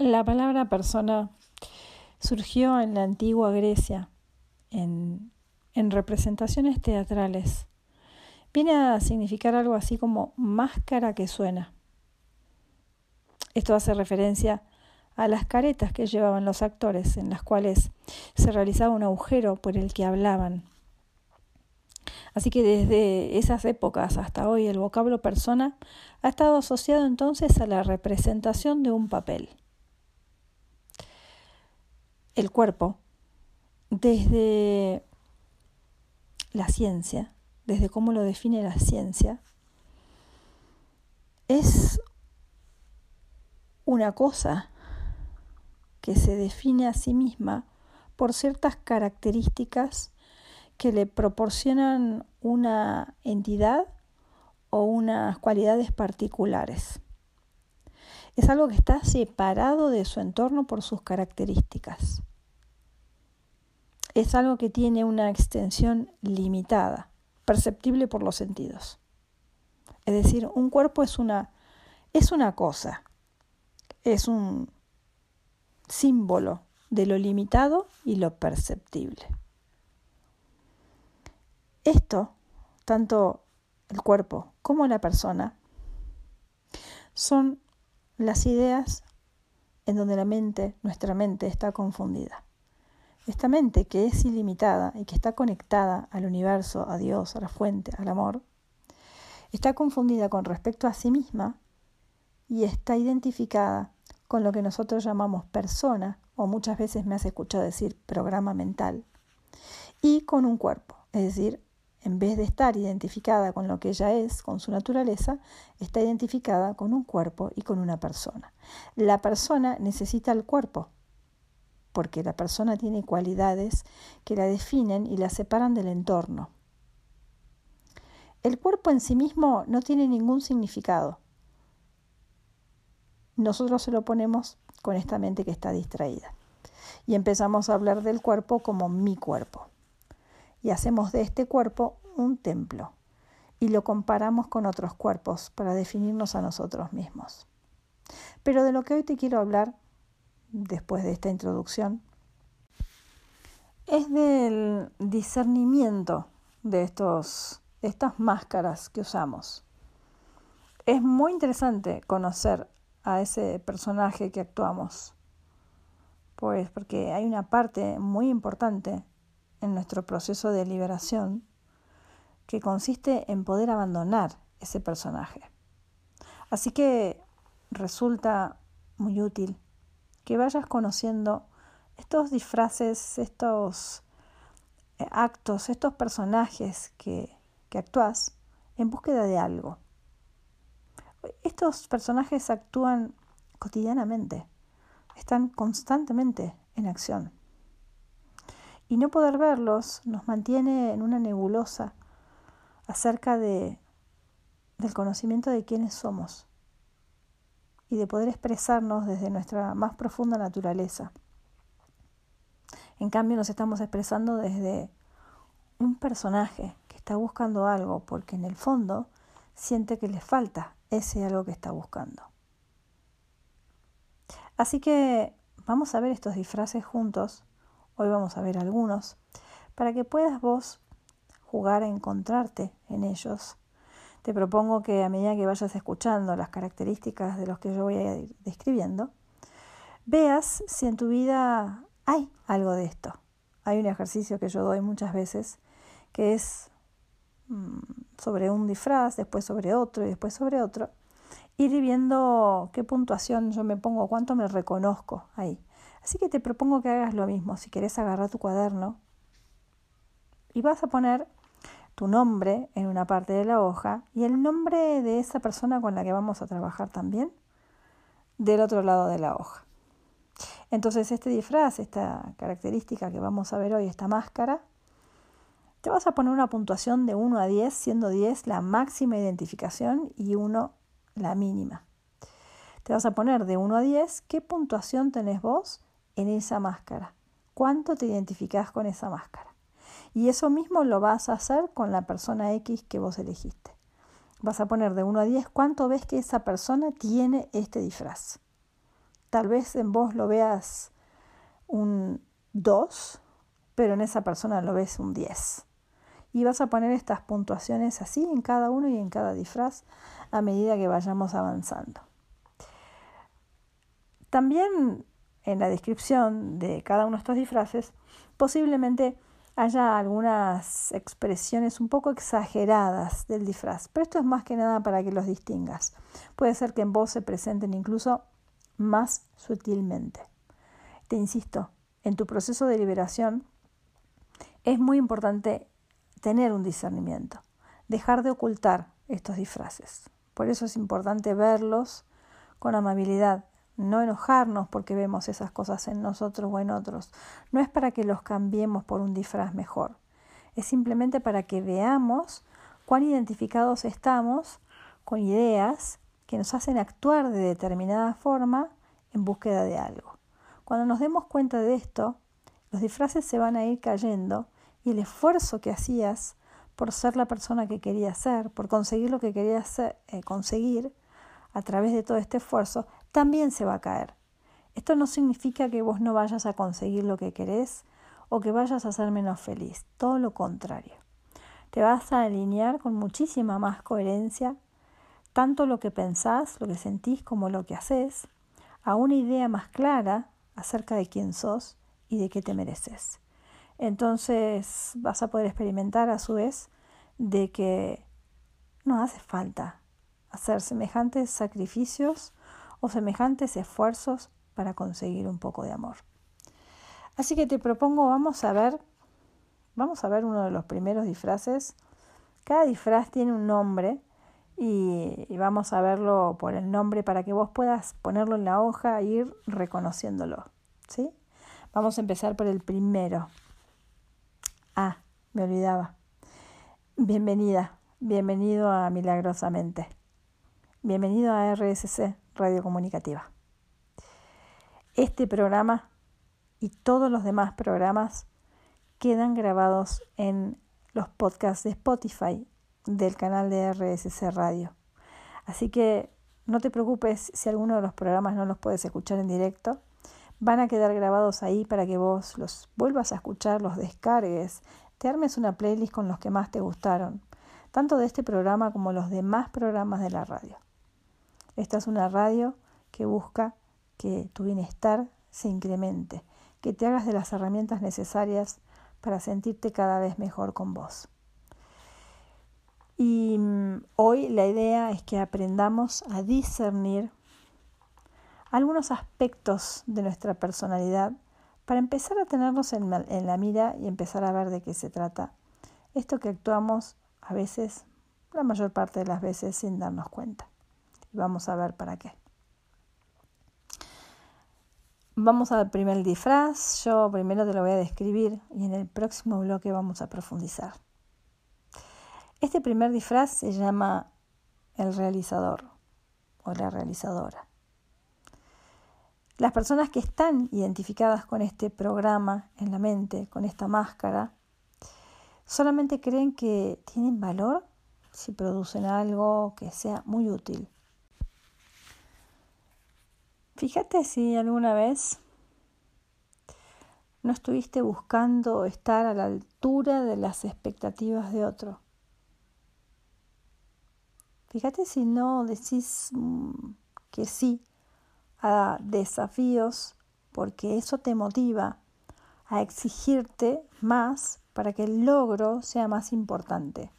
La palabra persona surgió en la antigua Grecia, en, en representaciones teatrales. Viene a significar algo así como máscara que suena. Esto hace referencia a las caretas que llevaban los actores, en las cuales se realizaba un agujero por el que hablaban. Así que desde esas épocas hasta hoy el vocablo persona ha estado asociado entonces a la representación de un papel. El cuerpo, desde la ciencia, desde cómo lo define la ciencia, es una cosa que se define a sí misma por ciertas características que le proporcionan una entidad o unas cualidades particulares. Es algo que está separado de su entorno por sus características. Es algo que tiene una extensión limitada, perceptible por los sentidos. Es decir, un cuerpo es una, es una cosa, es un símbolo de lo limitado y lo perceptible. Esto, tanto el cuerpo como la persona, son las ideas en donde la mente, nuestra mente, está confundida. Esta mente que es ilimitada y que está conectada al universo, a Dios, a la fuente, al amor, está confundida con respecto a sí misma y está identificada con lo que nosotros llamamos persona, o muchas veces me has escuchado decir programa mental, y con un cuerpo, es decir, en vez de estar identificada con lo que ella es, con su naturaleza, está identificada con un cuerpo y con una persona. La persona necesita el cuerpo, porque la persona tiene cualidades que la definen y la separan del entorno. El cuerpo en sí mismo no tiene ningún significado. Nosotros se lo ponemos con esta mente que está distraída. Y empezamos a hablar del cuerpo como mi cuerpo y hacemos de este cuerpo un templo y lo comparamos con otros cuerpos para definirnos a nosotros mismos. Pero de lo que hoy te quiero hablar, después de esta introducción, es del discernimiento de, estos, de estas máscaras que usamos. Es muy interesante conocer a ese personaje que actuamos, pues porque hay una parte muy importante en nuestro proceso de liberación que consiste en poder abandonar ese personaje. Así que resulta muy útil que vayas conociendo estos disfraces, estos eh, actos, estos personajes que, que actúas en búsqueda de algo. Estos personajes actúan cotidianamente, están constantemente en acción y no poder verlos nos mantiene en una nebulosa acerca de, del conocimiento de quiénes somos y de poder expresarnos desde nuestra más profunda naturaleza. En cambio nos estamos expresando desde un personaje que está buscando algo porque en el fondo siente que le falta ese algo que está buscando. Así que vamos a ver estos disfraces juntos Hoy vamos a ver algunos, para que puedas vos jugar a encontrarte en ellos. Te propongo que a medida que vayas escuchando las características de los que yo voy a ir describiendo, veas si en tu vida hay algo de esto. Hay un ejercicio que yo doy muchas veces que es mm, sobre un disfraz, después sobre otro y después sobre otro. Ir viendo qué puntuación yo me pongo, cuánto me reconozco ahí. Así que te propongo que hagas lo mismo. Si querés agarrar tu cuaderno y vas a poner tu nombre en una parte de la hoja y el nombre de esa persona con la que vamos a trabajar también del otro lado de la hoja. Entonces este disfraz, esta característica que vamos a ver hoy, esta máscara, te vas a poner una puntuación de 1 a 10, siendo 10 la máxima identificación y 1 la mínima. Te vas a poner de 1 a 10 qué puntuación tenés vos en esa máscara. ¿Cuánto te identificás con esa máscara? Y eso mismo lo vas a hacer con la persona X que vos elegiste. Vas a poner de 1 a 10 cuánto ves que esa persona tiene este disfraz. Tal vez en vos lo veas un 2, pero en esa persona lo ves un 10. Y vas a poner estas puntuaciones así en cada uno y en cada disfraz a medida que vayamos avanzando. También en la descripción de cada uno de estos disfraces, posiblemente haya algunas expresiones un poco exageradas del disfraz, pero esto es más que nada para que los distingas. Puede ser que en vos se presenten incluso más sutilmente. Te insisto, en tu proceso de liberación es muy importante tener un discernimiento, dejar de ocultar estos disfraces. Por eso es importante verlos con amabilidad, no enojarnos porque vemos esas cosas en nosotros o en otros. No es para que los cambiemos por un disfraz mejor, es simplemente para que veamos cuán identificados estamos con ideas que nos hacen actuar de determinada forma en búsqueda de algo. Cuando nos demos cuenta de esto, los disfraces se van a ir cayendo y el esfuerzo que hacías por ser la persona que querías ser, por conseguir lo que querías eh, conseguir a través de todo este esfuerzo, también se va a caer. Esto no significa que vos no vayas a conseguir lo que querés o que vayas a ser menos feliz, todo lo contrario. Te vas a alinear con muchísima más coherencia, tanto lo que pensás, lo que sentís como lo que haces, a una idea más clara acerca de quién sos y de qué te mereces. Entonces vas a poder experimentar a su vez de que no hace falta hacer semejantes sacrificios o semejantes esfuerzos para conseguir un poco de amor. Así que te propongo, vamos a ver, vamos a ver uno de los primeros disfraces. Cada disfraz tiene un nombre y, vamos a verlo por el nombre para que vos puedas ponerlo en la hoja e ir reconociéndolo. ¿sí? Vamos a empezar por el primero. Ah, me olvidaba. Bienvenida, bienvenido a Milagrosamente. Bienvenido a RSC, Radio Comunicativa. Este programa y todos los demás programas quedan grabados en los podcasts de Spotify del canal de RSC Radio. Así que no te preocupes si alguno de los programas no los puedes escuchar en directo. Van a quedar grabados ahí para que vos los vuelvas a escuchar, los descargues, te armes una playlist con los que más te gustaron, tanto de este programa como los demás programas de la radio. Esta es una radio que busca que tu bienestar se incremente, que te hagas de las herramientas necesarias para sentirte cada vez mejor con vos. Y mm, hoy la idea es que aprendamos a discernir algunos aspectos de nuestra personalidad para empezar a tenernos en, en, la mira y empezar a ver de qué se trata. Esto que actuamos a veces, la mayor parte de las veces, sin darnos cuenta y vamos a ver para qué. Vamos al primer disfraz, yo primero te lo voy a describir y en el próximo bloque vamos a profundizar. Este primer disfraz se llama el realizador o la realizadora. Las personas que están identificadas con este programa en la mente, con esta máscara, solamente creen que tienen valor si producen algo que sea muy útil Fíjate si alguna vez no estuviste buscando estar a la altura de las expectativas de otro. Fíjate si no decís mm, que sí a desafíos porque eso te motiva a exigirte más para que el logro sea más importante.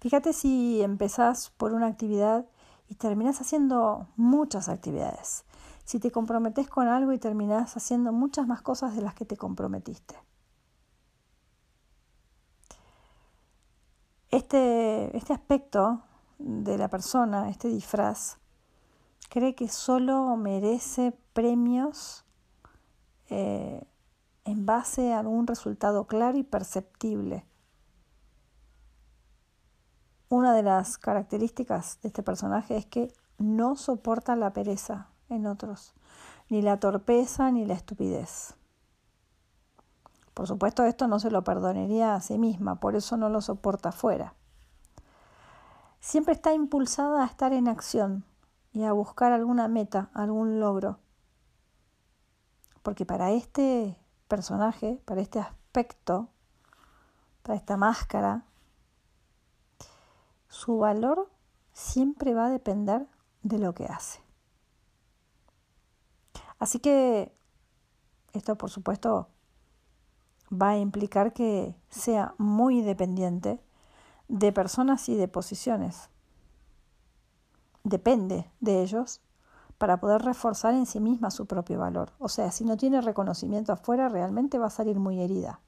Fíjate si empezás por una actividad y terminas haciendo muchas actividades. Si te comprometes con algo y terminas haciendo muchas más cosas de las que te comprometiste. Este, este aspecto de la persona, este disfraz, cree que solo merece premios eh, en base a algún resultado claro y perceptible una de las características de este personaje es que no soporta la pereza en otros, ni la torpeza ni la estupidez. Por supuesto, esto no se lo perdonaría a sí misma, por eso no lo soporta afuera. Siempre está impulsada a estar en acción y a buscar alguna meta, algún logro. Porque para este personaje, para este aspecto, para esta máscara, su valor siempre va a depender de lo que hace. Así que esto, por supuesto, va a implicar que sea muy dependiente de personas y de posiciones. Depende de ellos para poder reforzar en sí misma su propio valor. O sea, si no tiene reconocimiento afuera, realmente va a salir muy herida.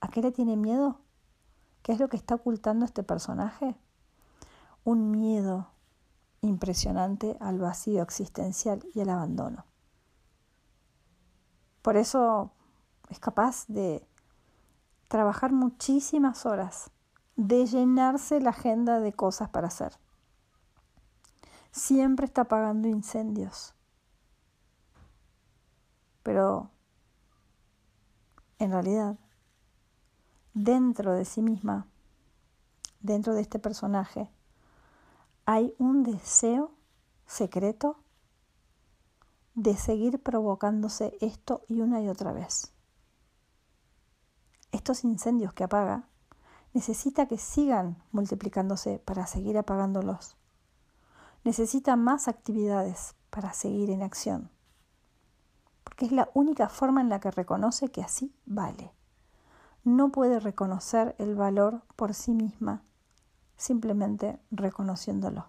¿A qué le tiene miedo? ¿Qué es lo que está ocultando este personaje? Un miedo impresionante al vacío existencial y al abandono. Por eso es capaz de trabajar muchísimas horas, de llenarse la agenda de cosas para hacer. Siempre está apagando incendios. Pero en realidad, dentro de sí misma, dentro de este personaje, hay un deseo secreto de seguir provocándose esto y una y otra vez. Estos incendios que apaga necesita que sigan multiplicándose para seguir apagándolos. Necesita más actividades para seguir en acción. Porque es la única forma en la que reconoce que así vale. No puede reconocer el valor por sí misma simplemente reconociéndolo,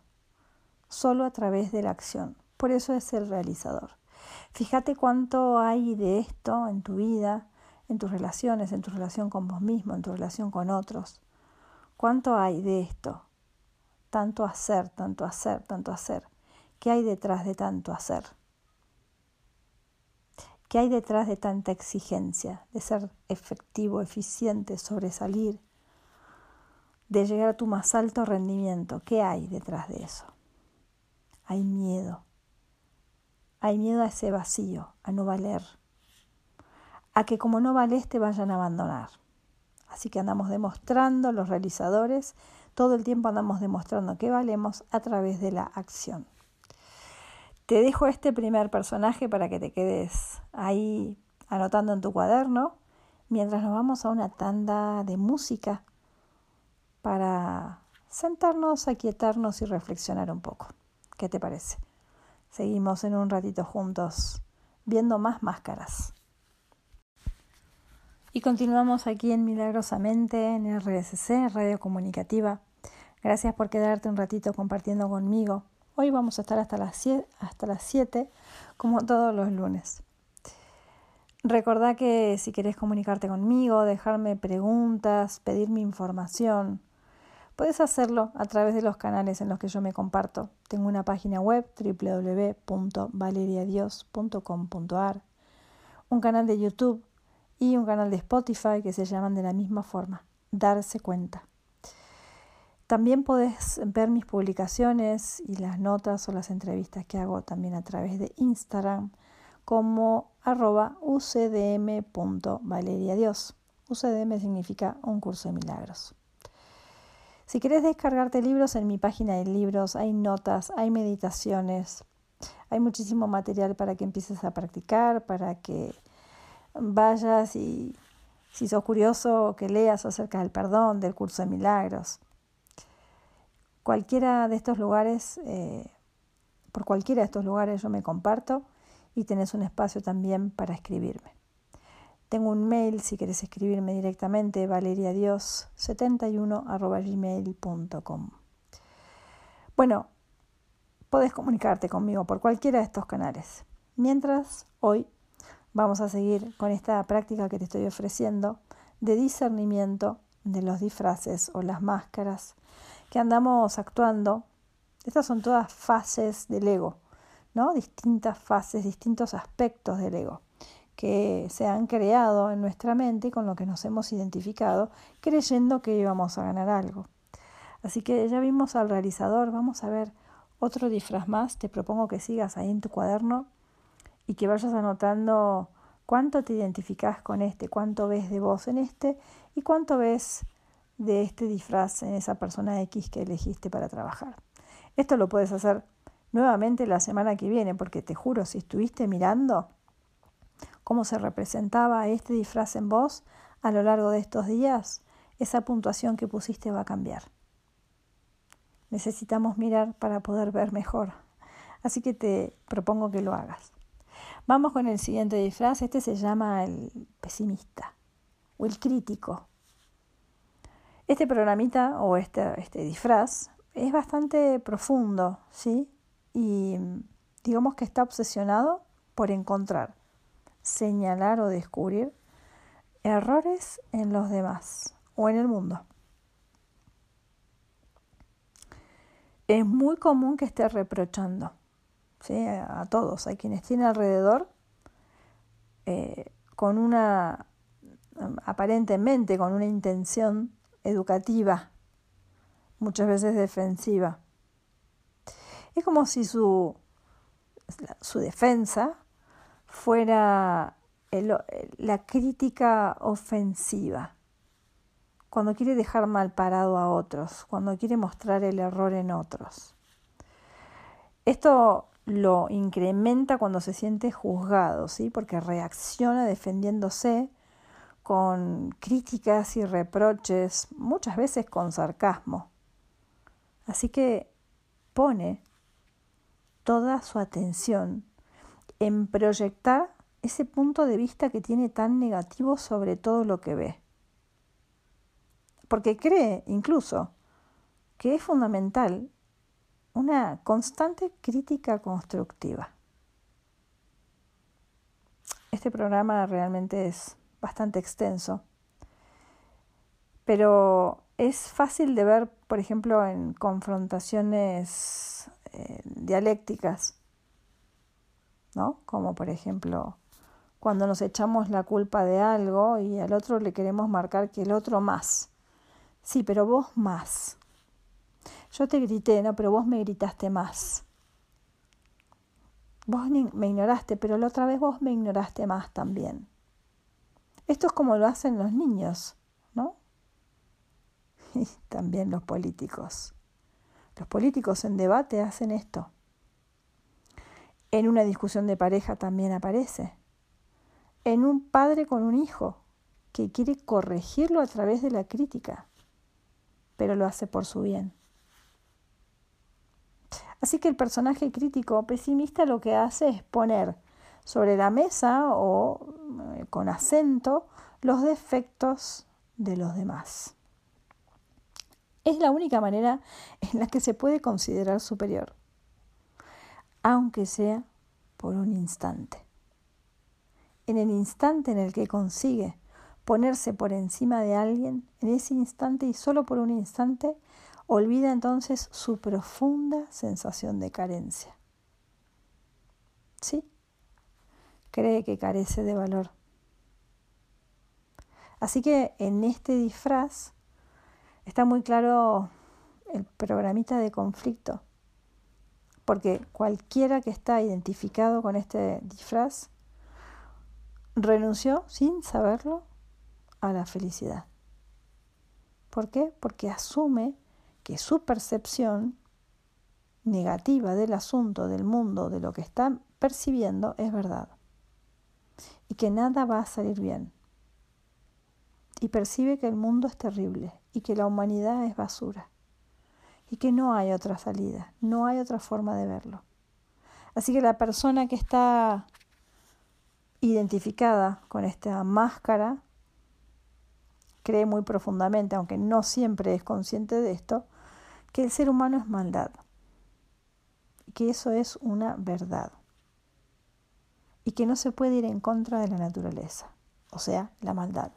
solo a través de la acción. Por eso es el realizador. Fíjate cuánto hay de esto en tu vida, en tus relaciones, en tu relación con vos mismo, en tu relación con otros. ¿Cuánto hay de esto? Tanto hacer, tanto hacer, tanto hacer. ¿Qué hay detrás de tanto hacer? ¿Qué hay detrás de tanta exigencia, de ser efectivo, eficiente, sobresalir, de llegar a tu más alto rendimiento. ¿Qué hay detrás de eso? Hay miedo. Hay miedo a ese vacío, a no valer. A que como no vales te vayan a abandonar. Así que andamos demostrando, los realizadores, todo el tiempo andamos demostrando que valemos a través de la acción. Te dejo este primer personaje para que te quedes ahí anotando en tu cuaderno mientras nos vamos a una tanda de música para sentarnos, aquietarnos y reflexionar un poco. ¿Qué te parece? Seguimos en un ratito juntos viendo más máscaras. Y continuamos aquí en Milagrosamente, en RSC, Radio Comunicativa. Gracias por quedarte un ratito compartiendo conmigo. Hoy vamos a estar hasta las 7, hasta las 7 como todos los lunes. Recordá que si querés comunicarte conmigo, dejarme preguntas, pedirme información, Puedes hacerlo a través de los canales en los que yo me comparto. Tengo una página web www.valeriadios.com.ar, un canal de YouTube y un canal de Spotify que se llaman de la misma forma, Darse cuenta. También puedes ver mis publicaciones y las notas o las entrevistas que hago también a través de Instagram como arroba ucdm.valeriadios. UCDM significa un curso de milagros. Si quieres descargarte libros, en mi página de libros hay notas, hay meditaciones, hay muchísimo material para que empieces a practicar, para que vayas y si sos curioso que leas acerca del perdón, del curso de milagros. Cualquiera de estos lugares, eh, por cualquiera de estos lugares yo me comparto y tenés un espacio también para escribirme. Tengo un mail si quieres escribirme directamente, valeriadios71 Bueno, podés comunicarte conmigo por cualquiera de estos canales. Mientras, hoy vamos a seguir con esta práctica que te estoy ofreciendo de discernimiento de los disfraces o las máscaras que andamos actuando. Estas son todas fases del ego, ¿no? Distintas fases, distintos aspectos del ego que se han creado en nuestra mente con lo que nos hemos identificado, creyendo que íbamos a ganar algo. Así que ya vimos al realizador, vamos a ver otro disfraz más, te propongo que sigas ahí en tu cuaderno y que vayas anotando cuánto te identificas con este, cuánto ves de vos en este y cuánto ves de este disfraz en esa persona X que elegiste para trabajar. Esto lo puedes hacer nuevamente la semana que viene, porque te juro, si estuviste mirando cómo se representaba este disfraz en vos a lo largo de estos días, esa puntuación que pusiste va a cambiar. Necesitamos mirar para poder ver mejor. Así que te propongo que lo hagas. Vamos con el siguiente disfraz. Este se llama el pesimista o el crítico. Este programita o este, este disfraz es bastante profundo, ¿sí? Y digamos que está obsesionado por encontrar, señalar o descubrir errores en los demás o en el mundo. Es muy común que esté reprochando ¿sí? a todos, a quienes tiene alrededor, eh, con una, aparentemente con una intención educativa, muchas veces defensiva. Es como si su, su defensa fuera la crítica ofensiva, cuando quiere dejar mal parado a otros, cuando quiere mostrar el error en otros. Esto lo incrementa cuando se siente juzgado, ¿sí? porque reacciona defendiéndose con críticas y reproches, muchas veces con sarcasmo. Así que pone toda su atención en proyectar ese punto de vista que tiene tan negativo sobre todo lo que ve. Porque cree incluso que es fundamental una constante crítica constructiva. Este programa realmente es bastante extenso. Pero es fácil de ver, por ejemplo, en confrontaciones eh, dialécticas, ¿no? Como por ejemplo, cuando nos echamos la culpa de algo y al otro le queremos marcar que el otro más. Sí, pero vos más. Yo te grité, no, pero vos me gritaste más. Vos me ignoraste, pero la otra vez vos me ignoraste más también. Esto es como lo hacen los niños, ¿no? Y también los políticos. Los políticos en debate hacen esto. En una discusión de pareja también aparece. En un padre con un hijo que quiere corregirlo a través de la crítica, pero lo hace por su bien. Así que el personaje crítico pesimista lo que hace es poner sobre la mesa o eh, con acento los defectos de los demás. Es la única manera en la que se puede considerar superior, aunque sea por un instante. En el instante en el que consigue ponerse por encima de alguien, en ese instante y solo por un instante, olvida entonces su profunda sensación de carencia. ¿Sí? Cree que carece de valor. Así que en este disfraz está muy claro el programita de conflicto, porque cualquiera que está identificado con este disfraz renunció sin saberlo a la felicidad. ¿Por qué? Porque asume que su percepción negativa del asunto, del mundo, de lo que está percibiendo es verdad y que nada va a salir bien. Y percibe que el mundo es terrible y que la humanidad es basura y que no hay otra salida, no hay otra forma de verlo. Así que la persona que está identificada con esta máscara cree muy profundamente, aunque no siempre es consciente de esto, que el ser humano es maldad que eso es una verdad y que no se puede ir en contra de la naturaleza, o sea, la maldad.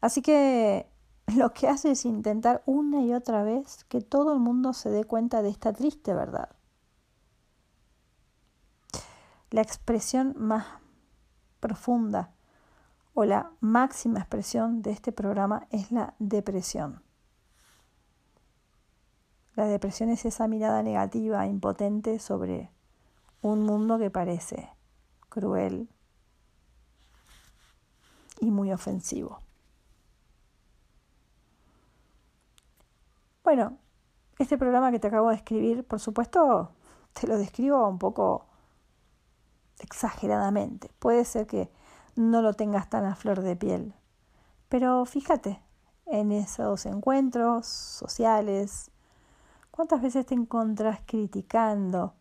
Así que lo que hace es intentar una y otra vez que todo el mundo se dé cuenta de esta triste verdad. La expresión más profunda o la máxima expresión de este programa es la depresión. La depresión es esa mirada negativa, impotente sobre un mundo que parece cruel y muy ofensivo. Bueno, Este programa que te acabo de escribir, por supuesto, te lo describo un poco exageradamente. Puede ser que no lo tengas tan a flor de piel, pero fíjate en esos encuentros sociales, cuántas veces te encontrás criticando,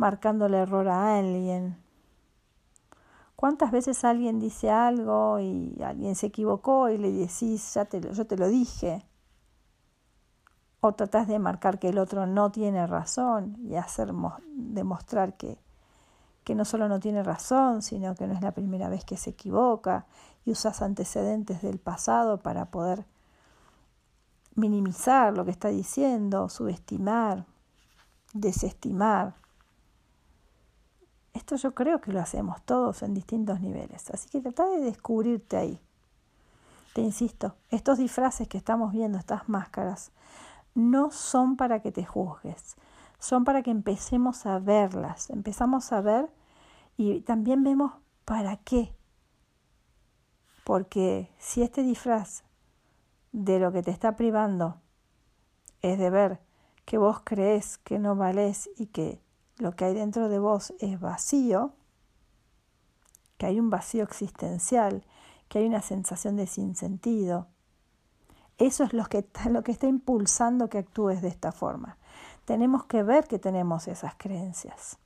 marcando el error a alguien. ¿Cuántas veces alguien dice algo y alguien se equivocó y le decís, ya te yo te lo dije? o tratás de marcar que el otro no tiene razón y hacer demostrar que, que no solo no tiene razón, sino que no es la primera vez que se equivoca y usas antecedentes del pasado para poder minimizar lo que está diciendo, subestimar, desestimar. Esto yo creo que lo hacemos todos en distintos niveles, así que trata de descubrirte ahí. Te insisto, estos disfraces que estamos viendo, estas máscaras, no son para que te juzgues, son para que empecemos a verlas, empezamos a ver y también vemos para qué. Porque si este disfraz de lo que te está privando es de ver que vos crees que no valés y que lo que hay dentro de vos es vacío, que hay un vacío existencial, que hay una sensación de sinsentido, eso es lo que, lo que está impulsando que actúes de esta forma. Tenemos que ver que tenemos esas creencias.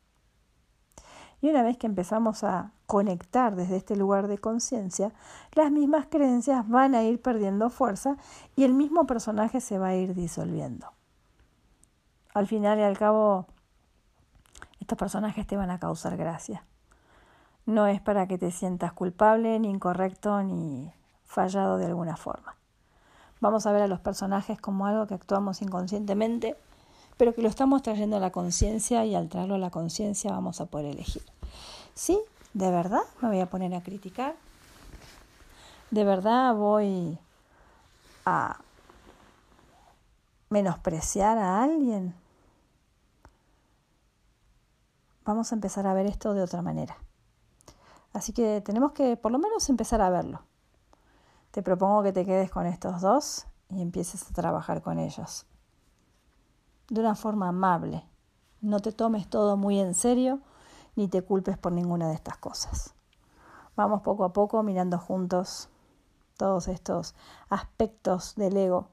Y una vez que empezamos a conectar desde este lugar de conciencia, las mismas creencias van a ir perdiendo fuerza y el mismo personaje se va a ir disolviendo. Al final y al cabo, estos personajes te van a causar gracia. No es para que te sientas culpable, ni incorrecto, ni fallado de alguna forma. Vamos a ver a los personajes como algo que actuamos inconscientemente, pero que lo estamos trayendo a la conciencia y al traerlo a la conciencia vamos a poder elegir. Sí, de verdad me voy a poner a criticar. De verdad voy a menospreciar a alguien. Vamos a empezar a ver esto de otra manera. Así que tenemos que por lo menos empezar a verlo. Te propongo que te quedes con estos dos y empieces a trabajar con ellos. De una forma amable. No te tomes todo muy en serio ni te culpes por ninguna de estas cosas. Vamos poco a poco mirando juntos todos estos aspectos del ego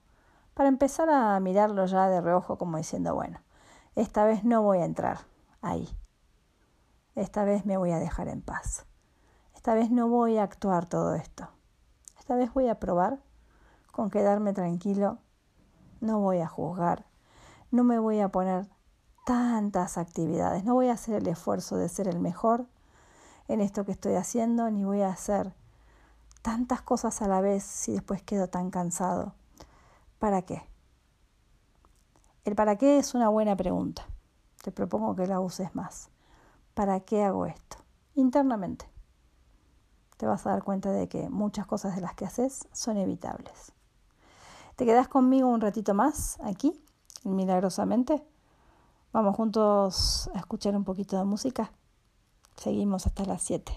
para empezar a mirarlo ya de reojo como diciendo, bueno, esta vez no voy a entrar ahí. Esta vez me voy a dejar en paz. Esta vez no voy a actuar todo esto. Esta vez voy a probar con quedarme tranquilo, no voy a juzgar, no me voy a poner tantas actividades, no voy a hacer el esfuerzo de ser el mejor en esto que estoy haciendo, ni voy a hacer tantas cosas a la vez si después quedo tan cansado. ¿Para qué? El para qué es una buena pregunta. Te propongo que la uses más. ¿Para qué hago esto? Internamente te vas a dar cuenta de que muchas cosas de las que haces son evitables. ¿Te quedas conmigo un ratito más aquí, milagrosamente? Vamos juntos a escuchar un poquito de música. Seguimos hasta las 7.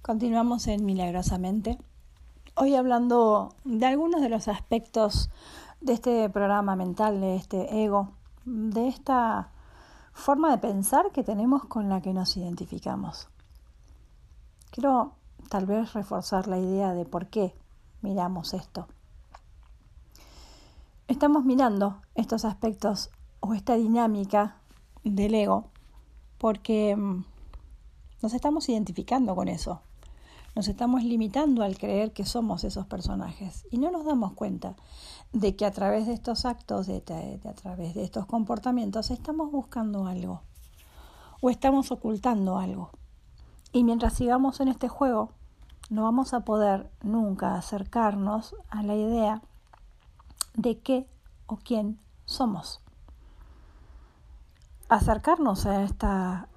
Continuamos en Milagrosamente. Hoy hablando de algunos de los aspectos de este programa mental, de este ego, de esta forma de pensar que tenemos con la que nos identificamos. Quiero tal vez reforzar la idea de por qué miramos esto. Estamos mirando estos aspectos o esta dinámica del ego porque mm, nos estamos identificando con eso. Nos estamos limitando al creer que somos esos personajes y no nos damos cuenta de que a través de estos actos, de, a través de estos comportamientos, estamos buscando algo o estamos ocultando algo. Y mientras sigamos en este juego, no vamos a poder nunca acercarnos a la idea de qué o quién somos. Acercarnos a esta,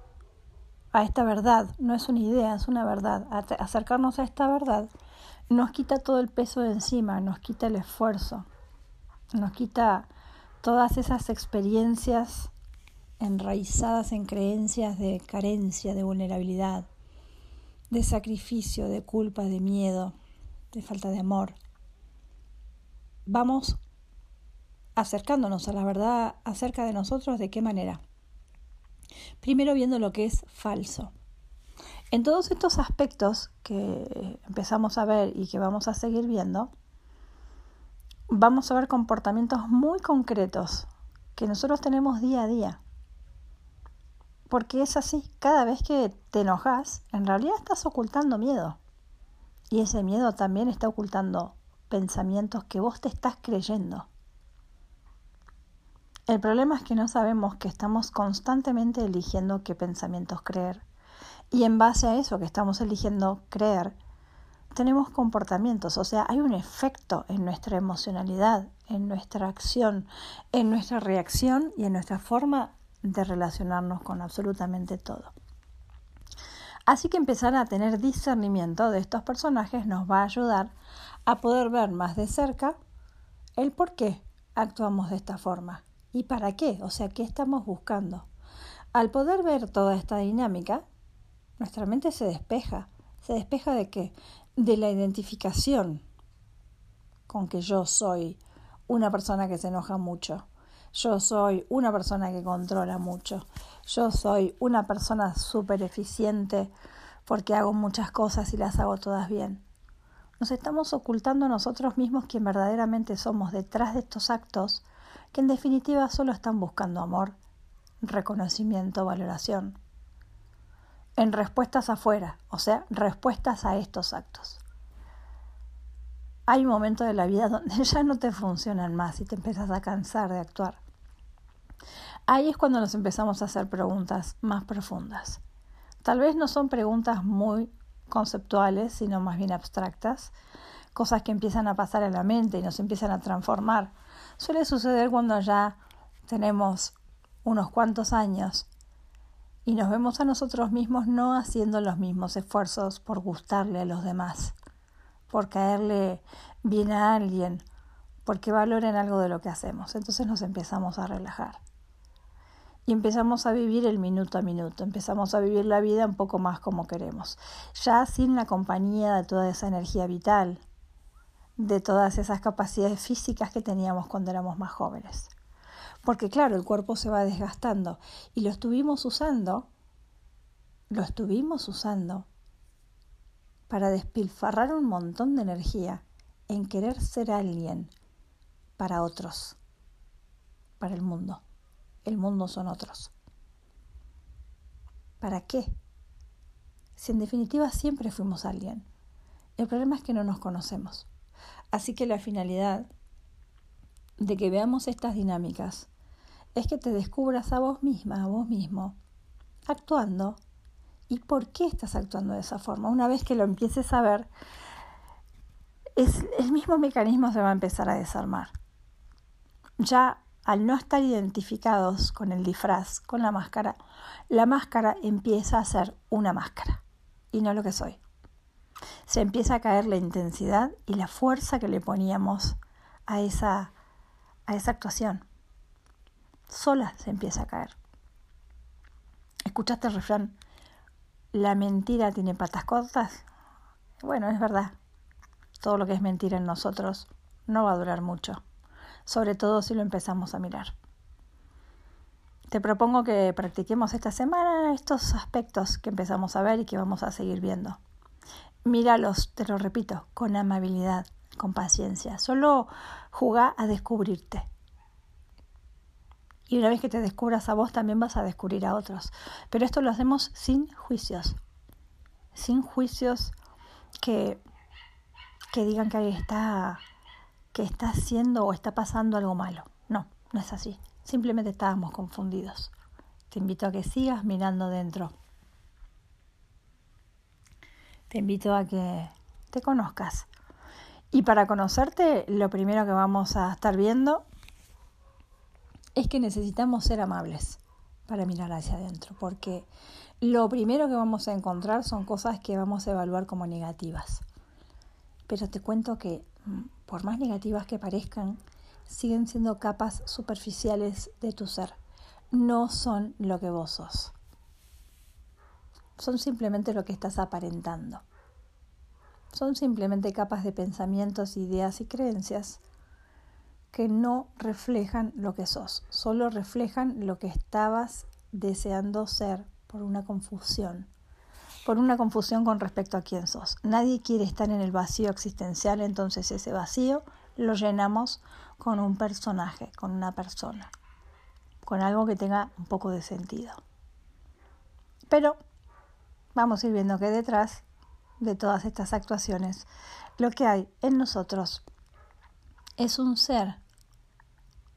a esta verdad no es una idea, es una verdad. Acercarnos a esta verdad nos quita todo el peso de encima, nos quita el esfuerzo, nos quita todas esas experiencias enraizadas en creencias de carencia, de vulnerabilidad de sacrificio, de culpa, de miedo, de falta de amor. Vamos acercándonos a la verdad acerca de nosotros, ¿de qué manera? Primero viendo lo que es falso. En todos estos aspectos que empezamos a ver y que vamos a seguir viendo, vamos a ver comportamientos muy concretos que nosotros tenemos día a día. Porque es así, cada vez que te enojas, en realidad estás ocultando miedo. Y ese miedo también está ocultando pensamientos que vos te estás creyendo. El problema es que no sabemos que estamos constantemente eligiendo qué pensamientos creer. Y en base a eso que estamos eligiendo creer, tenemos comportamientos, o sea, hay un efecto en nuestra emocionalidad, en nuestra acción, en nuestra reacción y en nuestra forma de relacionarnos con absolutamente todo. Así que empezar a tener discernimiento de estos personajes nos va a ayudar a poder ver más de cerca el por qué actuamos de esta forma y para qué, o sea, qué estamos buscando. Al poder ver toda esta dinámica, nuestra mente se despeja. ¿Se despeja de qué? De la identificación con que yo soy una persona que se enoja mucho. Yo soy una persona que controla mucho. Yo soy una persona súper eficiente porque hago muchas cosas y las hago todas bien. Nos estamos ocultando nosotros mismos quien verdaderamente somos detrás de estos actos que en definitiva solo están buscando amor, reconocimiento, valoración en respuestas afuera, o sea, respuestas a estos actos. Hay un momento de la vida donde ya no te funcionan más y te empiezas a cansar de actuar. Ahí es cuando nos empezamos a hacer preguntas más profundas. Tal vez no son preguntas muy conceptuales, sino más bien abstractas, cosas que empiezan a pasar en la mente y nos empiezan a transformar. Suele suceder cuando ya tenemos unos cuantos años y nos vemos a nosotros mismos no haciendo los mismos esfuerzos por gustarle a los demás, por caerle bien a alguien, porque valoren algo de lo que hacemos. Entonces nos empezamos a relajar. Y empezamos a vivir el minuto a minuto, empezamos a vivir la vida un poco más como queremos, ya sin la compañía de toda esa energía vital, de todas esas capacidades físicas que teníamos cuando éramos más jóvenes porque claro, el cuerpo se va desgastando y lo estuvimos usando, lo estuvimos usando para despilfarrar un montón de energía en querer ser alguien para otros, para el mundo. El mundo son otros. ¿Para qué? Si en definitiva siempre fuimos alguien. El problema es que no nos conocemos. Así que la finalidad de que veamos estas dinámicas es que te descubras a vos misma, a vos mismo, actuando. ¿Y por qué estás actuando de esa forma? Una vez que lo empieces a ver, es, el mismo mecanismo se va a empezar a desarmar. Ya al no estar identificados con el disfraz, con la máscara, la máscara empieza a ser una máscara y no lo que soy. Se empieza a caer la intensidad y la fuerza que le poníamos a esa a esa actuación. Sola se empieza a caer. ¿Escuchaste el refrán? ¿La mentira tiene patas cortas? Bueno, es verdad. Todo lo que es mentira en nosotros no va a durar mucho, sobre todo si lo empezamos a mirar. Te propongo que practiquemos esta semana estos aspectos que empezamos a ver y que vamos a seguir viendo. Míralos, te lo repito, con amabilidad, con paciencia. Solo juega a descubrirte. Y una vez que te descubras a vos, también vas a descubrir a otros. Pero esto lo hacemos sin juicios. Sin juicios que, que digan que está, que está haciendo o está pasando algo malo. No, no es así. Simplemente estábamos confundidos. Te invito a que sigas mirando dentro. Te invito a que te conozcas, y para conocerte, lo primero que vamos a estar viendo es que necesitamos ser amables para mirar hacia adentro, porque lo primero que vamos a encontrar son cosas que vamos a evaluar como negativas. Pero te cuento que, mm, por más negativas que parezcan, siguen siendo capas superficiales de tu ser. No son lo que vos sos. Son simplemente lo que estás aparentando. Son simplemente capas de pensamientos, ideas y creencias que no reflejan lo que sos, solo reflejan lo que estabas deseando ser por una confusión, por una confusión con respecto a quién sos. Nadie quiere estar en el vacío existencial, entonces ese vacío lo llenamos con un personaje, con una persona, con algo que tenga un poco de sentido. Pero vamos a ir viendo que detrás de todas estas actuaciones, lo que hay en nosotros es un ser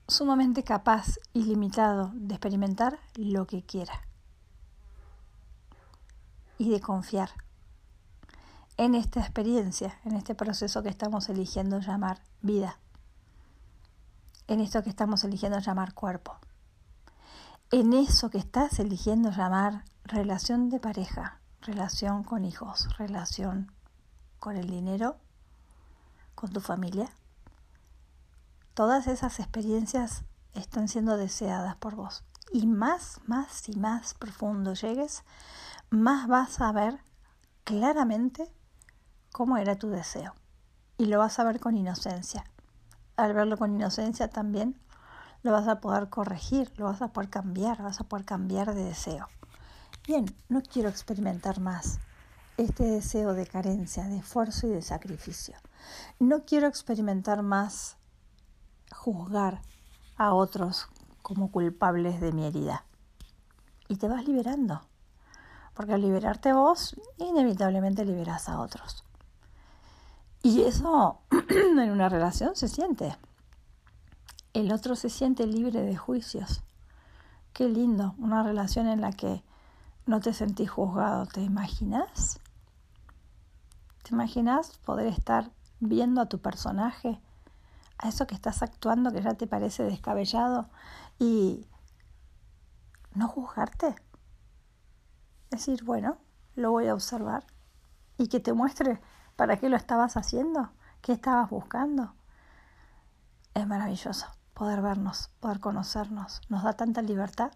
sumamente capaz y limitado de experimentar lo que quiera y de confiar en esta experiencia, en este proceso que estamos eligiendo llamar vida, en esto que estamos eligiendo llamar cuerpo, en eso que estás eligiendo llamar relación de pareja, relación con hijos, relación con el dinero, con tu familia. Todas esas experiencias están siendo deseadas por vos. Y más, más y más profundo llegues, más vas a ver claramente cómo era tu deseo. Y lo vas a ver con inocencia. Al verlo con inocencia también lo vas a poder corregir, lo vas a poder cambiar, vas a poder cambiar de deseo. Bien, no quiero experimentar más este deseo de carencia, de esfuerzo y de sacrificio. No quiero experimentar más juzgar a otros como culpables de mi herida. Y te vas liberando, porque al liberarte vos, inevitablemente liberas a otros. Y eso en una relación se siente. El otro se siente libre de juicios. Qué lindo, una relación en la que no te sentís juzgado, ¿te imaginas? ¿Te imaginas poder estar viendo a tu personaje, a eso que estás actuando que ya te parece descabellado y no juzgarte? Decir, bueno, lo voy a observar y que te muestre para qué lo estabas haciendo, qué estabas buscando. Es maravilloso poder vernos, poder conocernos, nos da tanta libertad.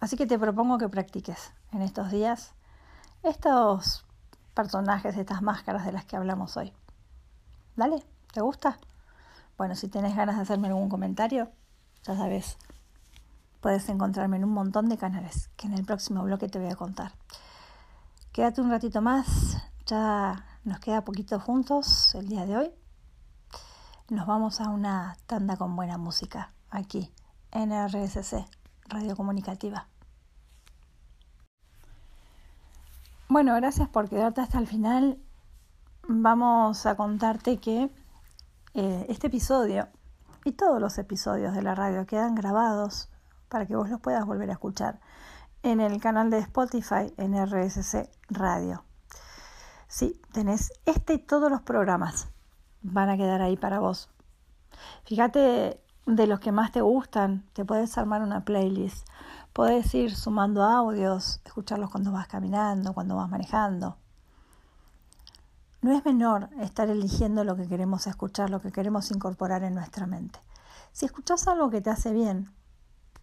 Así que te propongo que practiques en estos días estos personajes, estas máscaras de las que hablamos hoy. Dale, ¿te gusta? Bueno, si tenés ganas de hacerme algún comentario, ya sabes, puedes encontrarme en un montón de canales que en el próximo bloque te voy a contar. Quédate un ratito más, ya nos queda poquito juntos el día de hoy. Nos vamos a una tanda con buena música aquí en RSC Radio Comunicativa. Bueno, gracias por quedarte hasta el final. Vamos a contarte que eh, este episodio y todos los episodios de la radio quedan grabados para que vos los puedas volver a escuchar en el canal de Spotify en RSC Radio. Sí, tenés este y todos los programas van a quedar ahí para vos. Fíjate de los que más te gustan, te puedes armar una playlist, puedes ir sumando audios, escucharlos cuando vas caminando, cuando vas manejando. No es menor estar eligiendo lo que queremos escuchar, lo que queremos incorporar en nuestra mente. Si escuchas algo que te hace bien,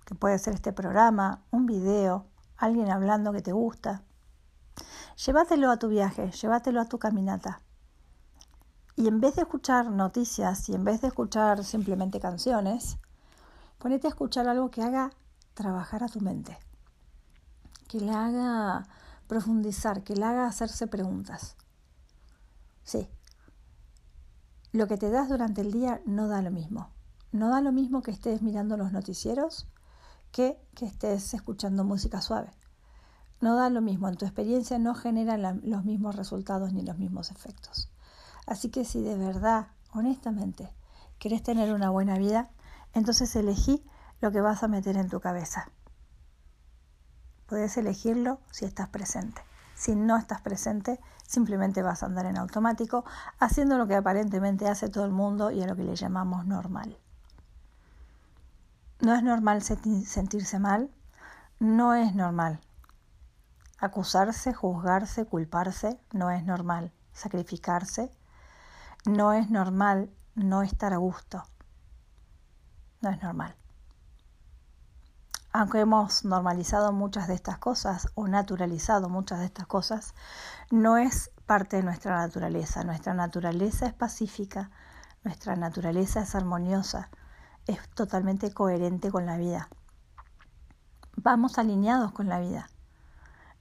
que puede ser este programa, un video, alguien hablando que te gusta, llévatelo a tu viaje, llévatelo a tu caminata. Y en vez de escuchar noticias y en vez de escuchar simplemente canciones, ponete a escuchar algo que haga trabajar a tu mente, que le haga profundizar, que le haga hacerse preguntas. Sí, lo que te das durante el día no da lo mismo. No da lo mismo que estés mirando los noticieros que que estés escuchando música suave. No da lo mismo, en tu experiencia no genera los mismos resultados ni los mismos efectos. Así que si de verdad, honestamente, querés tener una buena vida, entonces elegí lo que vas a meter en tu cabeza. Puedes elegirlo si estás presente. Si no estás presente, simplemente vas a andar en automático, haciendo lo que aparentemente hace todo el mundo y a lo que le llamamos normal. No es normal sentirse mal, no es normal. Acusarse, juzgarse, culparse, no es normal. Sacrificarse, no es normal no estar a gusto. No es normal. Aunque hemos normalizado muchas de estas cosas o naturalizado muchas de estas cosas, no es parte de nuestra naturaleza. Nuestra naturaleza es pacífica, nuestra naturaleza es armoniosa, es totalmente coherente con la vida. Vamos alineados con la vida.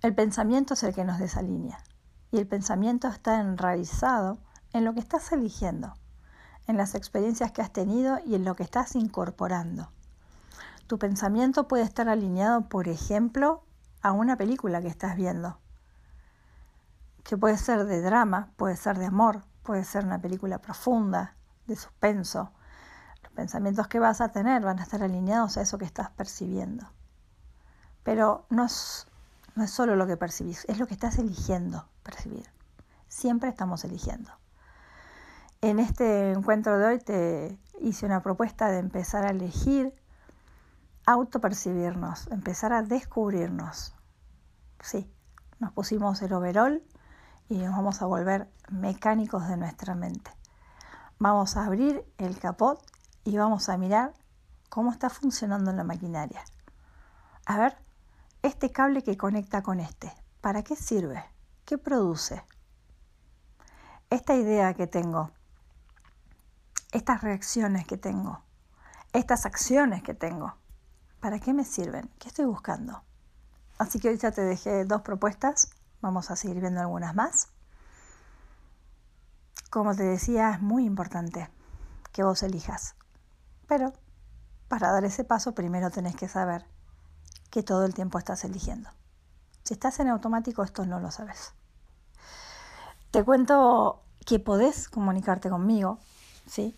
El pensamiento es el que nos desalinea y el pensamiento está enraizado en lo que estás eligiendo, en las experiencias que has tenido y en lo que estás incorporando. Tu pensamiento puede estar alineado, por ejemplo, a una película que estás viendo, que puede ser de drama, puede ser de amor, puede ser una película profunda, de suspenso. Los pensamientos que vas a tener van a estar alineados a eso que estás percibiendo. Pero no es, solo lo que percibís, es lo que estás eligiendo percibir. Siempre estamos eligiendo. En este encuentro de hoy te hice una propuesta de empezar a elegir autopercibirnos, empezar a descubrirnos. Sí, nos pusimos el overall y nos vamos a volver mecánicos de nuestra mente. Vamos a abrir el capot y vamos a mirar cómo está funcionando la maquinaria. A ver, este cable que conecta con este, ¿para qué sirve? ¿Qué produce? Esta idea que tengo, estas reacciones que tengo, estas acciones que tengo, ¿para qué me sirven? ¿Qué estoy buscando? Así que hoy ya te dejé dos propuestas, vamos a seguir viendo algunas más. Como te decía, es muy importante que vos elijas. Pero para dar ese paso primero tenés que saber que todo el tiempo estás eligiendo. Si estás en automático, esto no lo sabes. Te cuento que podés comunicarte conmigo, ¿sí?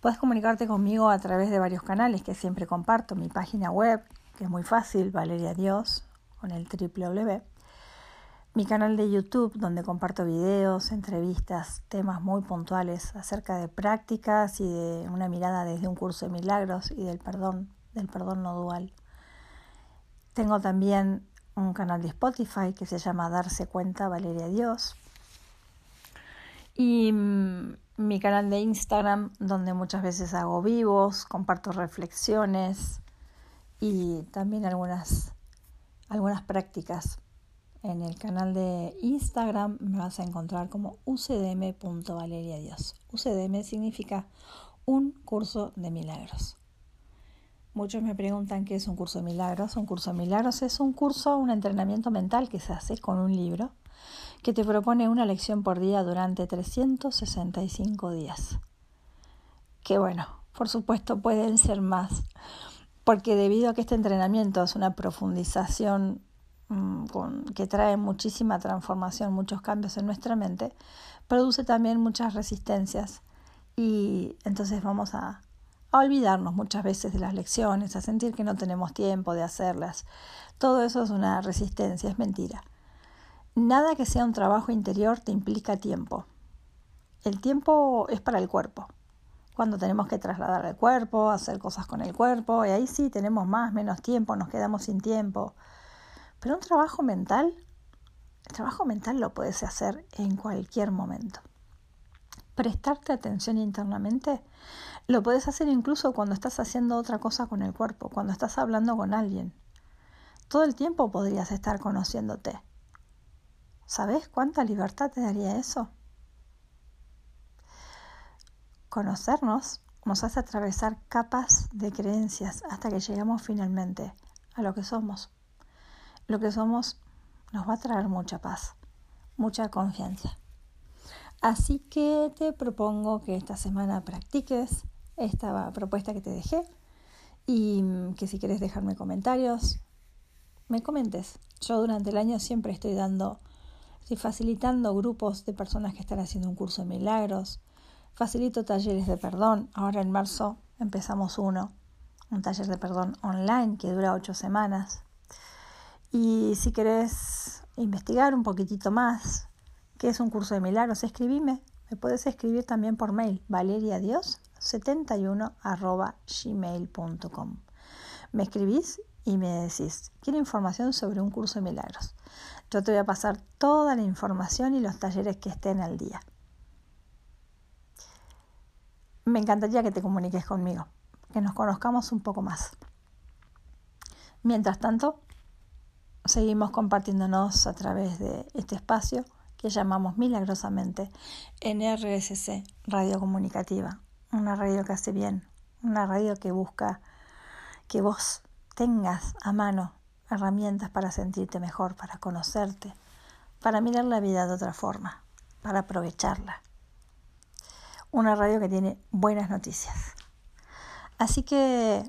Podés comunicarte conmigo a través de varios canales que siempre comparto. Mi página web, que es muy fácil, Valeria Dios, con el www mi canal de YouTube donde comparto videos, entrevistas, temas muy puntuales acerca de prácticas y de una mirada desde un curso de milagros y del perdón, del perdón no dual. Tengo también un canal de Spotify que se llama Darse cuenta Valeria Dios. Y mm, mi canal de Instagram donde muchas veces hago vivos, comparto reflexiones y también algunas algunas prácticas en el canal de Instagram me vas a encontrar como ucdm.valeriadios. UCDM significa un curso de milagros. Muchos me preguntan qué es un curso de milagros. Un curso de milagros es un curso, un entrenamiento mental que se hace con un libro que te propone una lección por día durante 365 días. Que bueno, por supuesto pueden ser más, porque debido a que este entrenamiento es una profundización Mm, que trae muchísima transformación, muchos cambios en nuestra mente, produce también muchas resistencias y entonces vamos a, a olvidarnos muchas veces de las lecciones, a sentir que no tenemos tiempo de hacerlas. Todo eso es una resistencia, es mentira. Nada que sea un trabajo interior te implica tiempo. El tiempo es para el cuerpo. Cuando tenemos que trasladar el cuerpo, hacer cosas con el cuerpo, y ahí sí tenemos más, menos tiempo, nos quedamos sin tiempo. Pero un trabajo mental, el trabajo mental lo puedes hacer en cualquier momento. Prestarte atención internamente lo puedes hacer incluso cuando estás haciendo otra cosa con el cuerpo, cuando estás hablando con alguien. Todo el tiempo podrías estar conociéndote. ¿Sabes cuánta libertad te daría eso? Conocernos nos hace atravesar capas de creencias hasta que llegamos finalmente a lo que somos lo que somos nos va a traer mucha paz, mucha confianza. Así que te propongo que esta semana practiques esta propuesta que te dejé y que si quieres dejarme comentarios, me comentes. Yo durante el año siempre estoy dando, estoy facilitando grupos de personas que están haciendo un curso de milagros, facilito talleres de perdón. Ahora en marzo empezamos uno, un taller de perdón online que dura ocho semanas. Y si querés investigar un poquitito más qué es un curso de milagros, escribime. Me puedes escribir también por mail, valeriadios71 gmail.com. Me escribís y me decís, quiero información sobre un curso de milagros. Yo te voy a pasar toda la información y los talleres que estén al día. Me encantaría que te comuniques conmigo, que nos conozcamos un poco más. Mientras tanto, seguimos compartiéndonos a través de este espacio que llamamos milagrosamente NRSC, Radio Comunicativa, una radio que hace bien, una radio que busca que vos tengas a mano herramientas para sentirte mejor, para conocerte, para mirar la vida de otra forma, para aprovecharla. Una radio que tiene buenas noticias. Así que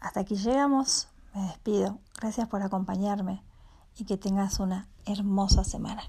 hasta aquí llegamos, me despido. Gracias por acompañarme y que tengas una hermosa semana.